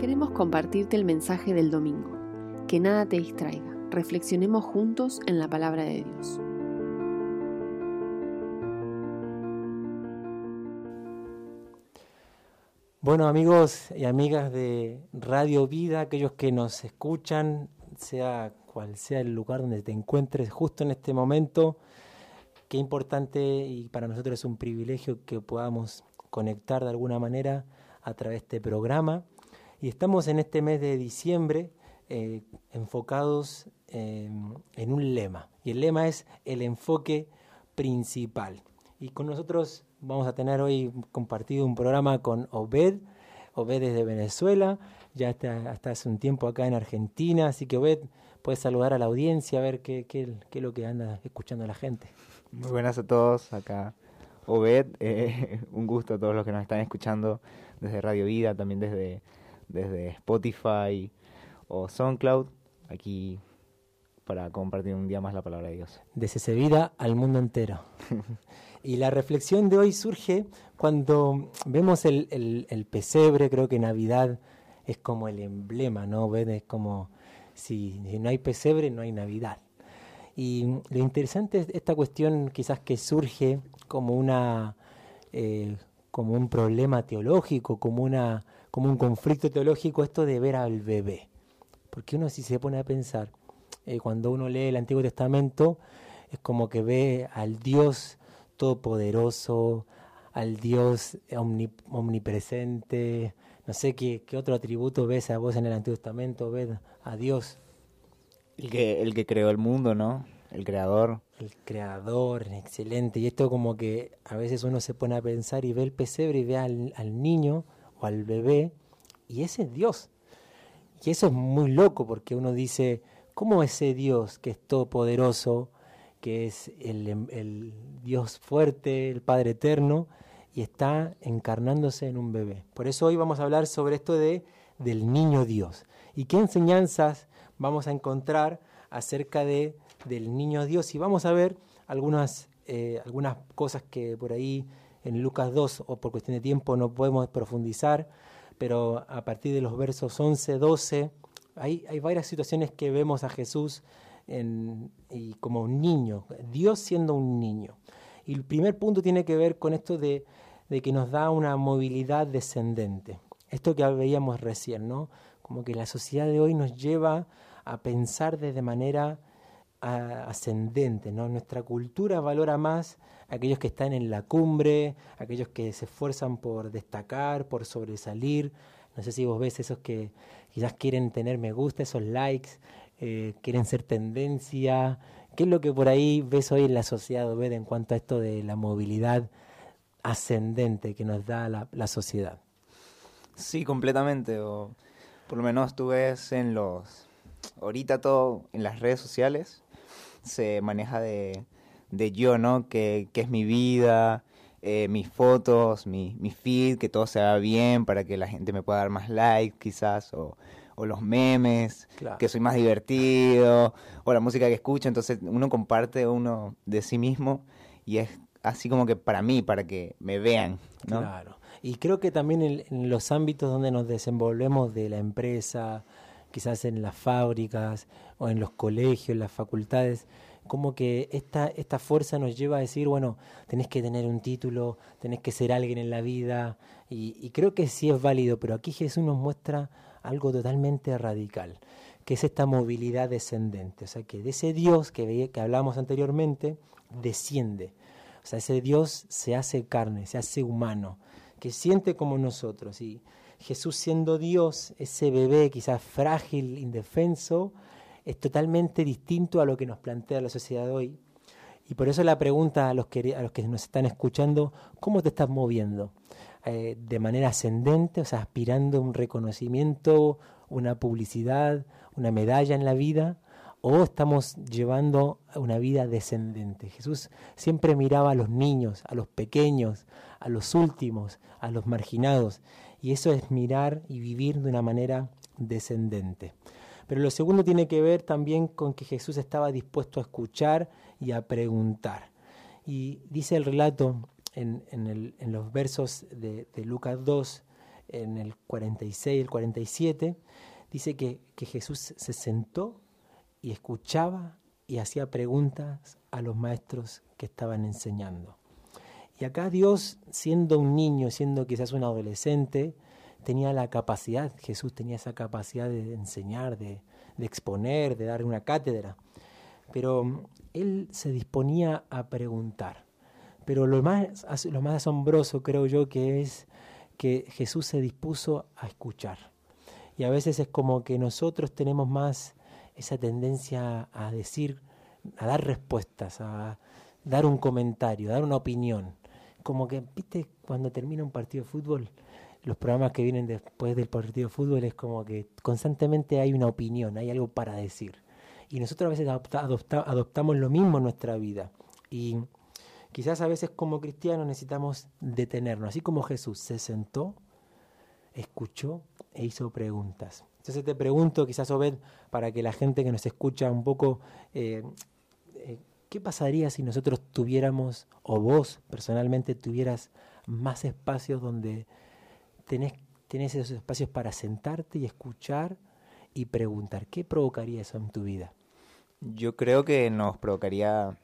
Queremos compartirte el mensaje del domingo. Que nada te distraiga. Reflexionemos juntos en la palabra de Dios. Bueno amigos y amigas de Radio Vida, aquellos que nos escuchan, sea cual sea el lugar donde te encuentres justo en este momento, qué importante y para nosotros es un privilegio que podamos conectar de alguna manera a través de este programa. Y estamos en este mes de diciembre eh, enfocados en un lema. Y el lema es el enfoque principal. Y con nosotros vamos a tener hoy compartido un programa con Obed. Obed es de Venezuela, ya está hasta hace un tiempo acá en Argentina, así que Obed, puedes saludar a la audiencia, a ver qué, qué, qué es lo que anda escuchando la gente. Muy buenas a todos, acá Obed, eh, un gusto a todos los que nos están escuchando desde Radio Vida, también desde, desde Spotify o SoundCloud, aquí para compartir un día más la palabra de Dios. Desde Vida al mundo entero. y la reflexión de hoy surge cuando vemos el, el, pesebre, creo que Navidad es como el emblema, ¿no? ¿Ven? Es como si no hay pesebre, no hay Navidad. Y lo interesante es esta cuestión quizás que surge como una eh, como un problema teológico, como una como un conflicto teológico esto de ver al bebé. Porque uno si se pone a pensar, eh, cuando uno lee el Antiguo Testamento, es como que ve al Dios todopoderoso, al Dios omnipresente, no sé qué, qué otro atributo ves a vos en el Antiguo Testamento, ves a Dios el que, el que creó el mundo, ¿no? El creador. El creador, excelente. Y esto como que a veces uno se pone a pensar y ve el pesebre y ve al, niño o al bebé y ese es Dios. Y eso es muy loco porque uno dice, ¿cómo ese Dios que es todopoderoso, que es el, el Dios fuerte, el Padre eterno, y está encarnándose en un bebé? Por eso hoy vamos a hablar sobre esto de del niño Dios. ¿Y qué enseñanzas vamos a encontrar acerca de, del niño Dios y vamos a ver algunas, eh, algunas cosas que por ahí en Lucas 2 o por cuestión de tiempo no podemos profundizar, pero a partir de los versos 11, 12, hay, hay varias situaciones que vemos a Jesús en, como un niño, Dios siendo un niño. Y el primer punto tiene que ver con esto de, de que nos da una movilidad descendente. Esto que veíamos recién, ¿no? Como que la sociedad de hoy nos lleva a pensar de manera ascendente, ¿no? Nuestra cultura valora más a aquellos que están en la cumbre, aquellos que se esfuerzan por destacar, por sobresalir. No sé si vos ves esos que quizás quieren tener me gusta, esos likes, eh, quieren ser tendencia. ¿Qué es lo que por ahí ves hoy en la sociedad, en cuanto a esto de la movilidad ascendente que nos da la, la sociedad? Sí, completamente. O por lo menos tú ves en los ahorita todo en las redes sociales se maneja de, de yo, ¿no? Que, que, es mi vida, eh, mis fotos, mi, mi feed, que todo se haga bien para que la gente me pueda dar más likes quizás, o, o los memes, que soy más divertido, o la música que escucho, entonces uno comparte uno de sí mismo y es así como que para mí, para que me vean, ¿no? Claro. Y creo que también en los ámbitos donde nos desenvolvemos de la empresa, quizás en las fábricas o en los colegios, en las facultades, como que esta, esta fuerza nos lleva a decir, bueno, tenés que tener un título, tenés que ser alguien en la vida, y, creo que sí es válido, pero aquí Jesús nos muestra algo totalmente radical, que es esta movilidad descendente, o sea, que de ese Dios que, que hablamos anteriormente, desciende, o sea, ese Dios se hace carne, se hace humano, que siente como nosotros, y Jesús siendo Dios, ese bebé quizás frágil, indefenso, es totalmente distinto a lo que nos plantea la sociedad hoy. Y por eso la pregunta a los que, nos están escuchando, ¿cómo te estás moviendo? Eh, ¿De manera ascendente, o sea, aspirando a un reconocimiento, una publicidad, una medalla en la vida? ¿O estamos llevando una vida descendente? Jesús siempre miraba a los niños, a los pequeños, a los últimos, a los marginados y eso es mirar y vivir de una manera descendente. Pero lo segundo tiene que ver también con que Jesús estaba dispuesto a escuchar y a preguntar. Y dice el relato en, los versos de, Lucas 2, en el 46, el 47, dice que, que Jesús se sentó y escuchaba y hacía preguntas a los maestros que estaban enseñando. Y acá Dios, siendo un niño, siendo quizás un adolescente, tenía la capacidad, Jesús tenía esa capacidad de enseñar, de, exponer, de dar una cátedra. Pero él se disponía a preguntar. Pero lo más, lo más asombroso creo yo que es que Jesús se dispuso a escuchar. Y a veces es como que nosotros tenemos más esa tendencia a decir, a dar respuestas, a dar un comentario, a dar una opinión. Como que, viste, cuando termina un partido de fútbol, los programas que vienen después del partido de fútbol es como que constantemente hay una opinión, hay algo para decir. Y nosotros a veces adoptamos lo mismo en nuestra vida. Y quizás a veces como cristianos necesitamos detenernos, así como Jesús se sentó, escuchó e hizo preguntas. Entonces te pregunto, quizás Obed, para que la gente que nos escucha un poco, eh, ¿qué pasaría si nosotros tuviéramos, o vos personalmente tuvieras más espacios donde tenés, tenés esos espacios para sentarte y escuchar y preguntar. ¿Qué provocaría eso en tu vida? Yo creo que nos provocaría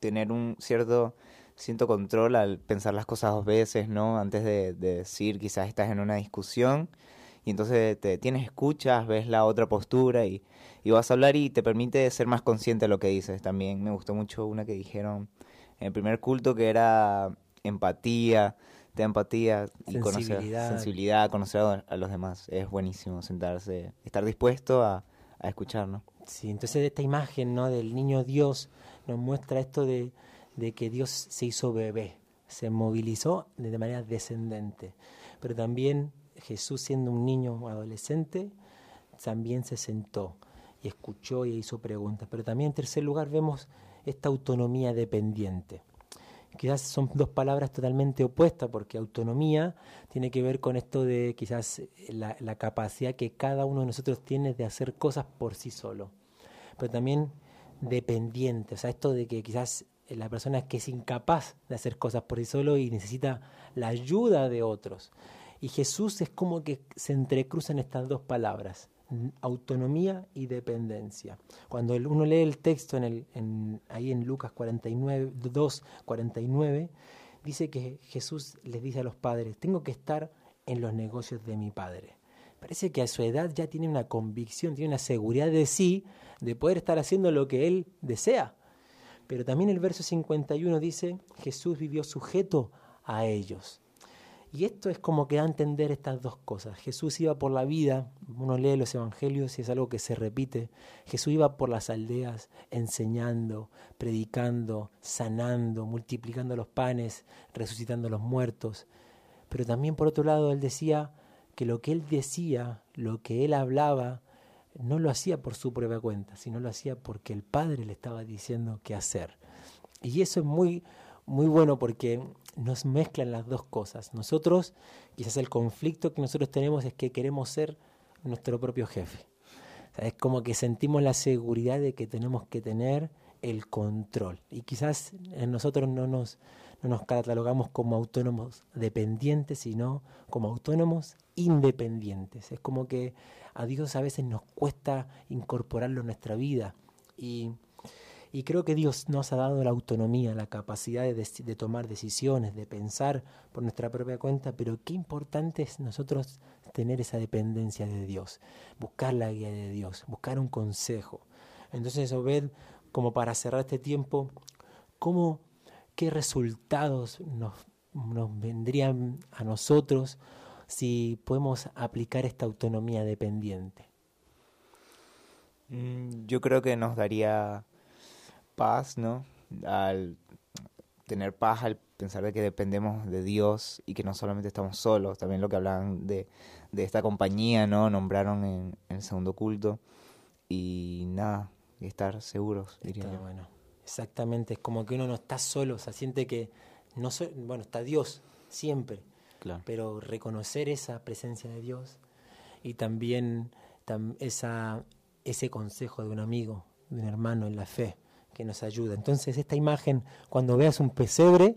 tener un cierto, cierto control al pensar las cosas dos veces, ¿no? Antes de, decir, quizás estás en una discusión y entonces te tienes escuchas, ves la otra postura y, y vas a hablar y te permite ser más consciente de lo que dices. También me gustó mucho una que dijeron en el primer culto que era empatía, de empatía y conocer sensibilidad, conocer a los demás. Es buenísimo sentarse, estar dispuesto a, a escuchar, ¿no? Sí, entonces esta imagen ¿no? del niño Dios nos muestra esto de, de que Dios se hizo bebé, se movilizó de manera descendente. Pero también Jesús siendo un niño adolescente, también se sentó y escuchó y hizo preguntas. Pero también en tercer lugar vemos esta autonomía dependiente. Quizás son dos palabras totalmente opuestas, porque autonomía tiene que ver con esto de quizás la, la, capacidad que cada uno de nosotros tiene de hacer cosas por sí solo. Pero también dependiente, o sea, esto de que quizás la persona que es incapaz de hacer cosas por sí solo y necesita la ayuda de otros. Y Jesús es como que se entrecruzan estas dos palabras autonomía y dependencia. Cuando uno lee el texto en ahí en Lucas 49, 2, 49, dice que Jesús les dice a los padres, tengo que estar en los negocios de mi padre. Parece que a su edad ya tiene una convicción, tiene una seguridad de sí, de poder estar haciendo lo que él desea. Pero también el verso 51 dice, Jesús vivió sujeto a ellos. Y esto es como que da a entender estas dos cosas. Jesús iba por la vida, uno lee los evangelios y es algo que se repite. Jesús iba por las aldeas enseñando, predicando, sanando, multiplicando los panes, resucitando a los muertos. Pero también por otro lado él decía que lo que él decía, lo que él hablaba, no lo hacía por su propia cuenta, sino lo hacía porque el Padre le estaba diciendo qué hacer. Y eso es muy, muy bueno porque nos mezclan las dos cosas. Nosotros, quizás el conflicto que nosotros tenemos es que queremos ser nuestro propio jefe. es como que sentimos la seguridad de que tenemos que tener el control. Y quizás nosotros no nos, no nos catalogamos como autónomos dependientes, sino como autónomos independientes. Es como que a Dios a veces nos cuesta incorporarlo en nuestra vida. Y y creo que Dios nos ha dado la autonomía, la capacidad de, tomar decisiones, de pensar por nuestra propia cuenta, pero qué importante es nosotros tener esa dependencia de Dios, buscar la guía de Dios, buscar un consejo. Entonces, Obed, como para cerrar este tiempo, ¿cómo, ¿qué resultados nos, nos vendrían a nosotros si podemos aplicar esta autonomía dependiente? Mm, yo creo que nos daría paz, ¿no? Al tener paz, al pensar de que dependemos de Dios y que no solamente estamos solos, también lo que hablaban de, de esta compañía, ¿no? Nombraron en, el segundo culto y nada, estar seguros, diría yo. Bueno, exactamente, es como que uno no está solo, o sea, siente que no bueno, está Dios siempre, claro. pero reconocer esa presencia de Dios y también esa, ese consejo de un amigo, de un hermano en la fe, que nos ayuda. Entonces esta imagen, cuando veas un pesebre,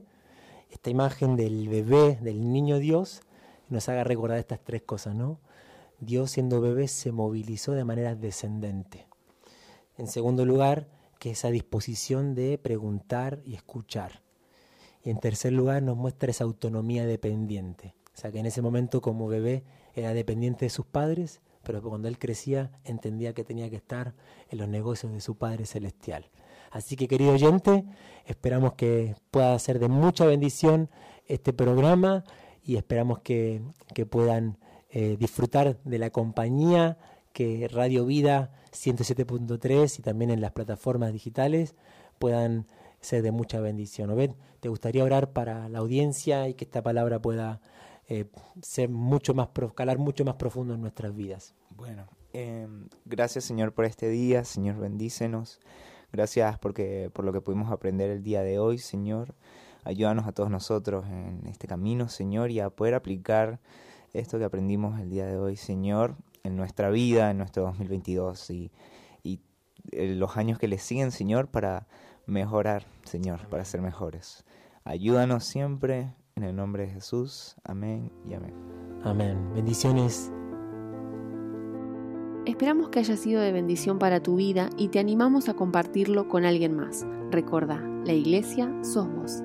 esta imagen del bebé, del niño Dios, nos haga recordar estas tres cosas, ¿no? Dios siendo bebé se movilizó de manera descendente. En segundo lugar, que esa disposición de preguntar y escuchar. Y en tercer lugar, nos muestra esa autonomía dependiente. O sea, que en ese momento como bebé era dependiente de sus padres, pero cuando él crecía entendía que tenía que estar en los negocios de su Padre Celestial. Así que querido oyente, esperamos que pueda ser de mucha bendición este programa y esperamos que, puedan eh, disfrutar de la compañía que Radio Vida 107.3 y también en las plataformas digitales puedan ser de mucha bendición. Obed, ¿te gustaría orar para la audiencia y que esta palabra pueda eh, ser mucho más, calar mucho más profundo en nuestras vidas? Bueno, eh, gracias Señor por este día, Señor bendícenos. Gracias porque, por lo que pudimos aprender el día de hoy, Señor. Ayúdanos a todos nosotros en este camino, Señor, y a poder aplicar esto que aprendimos el día de hoy, Señor, en nuestra vida, en nuestro 2022 y, y eh, los años que le siguen, Señor, para mejorar, Señor, para ser mejores. Ayúdanos siempre en el nombre de Jesús. Amén y amén. Amén. Bendiciones Esperamos que haya sido de bendición para tu vida y te animamos a compartirlo con alguien más. Recuerda, la iglesia sos vos.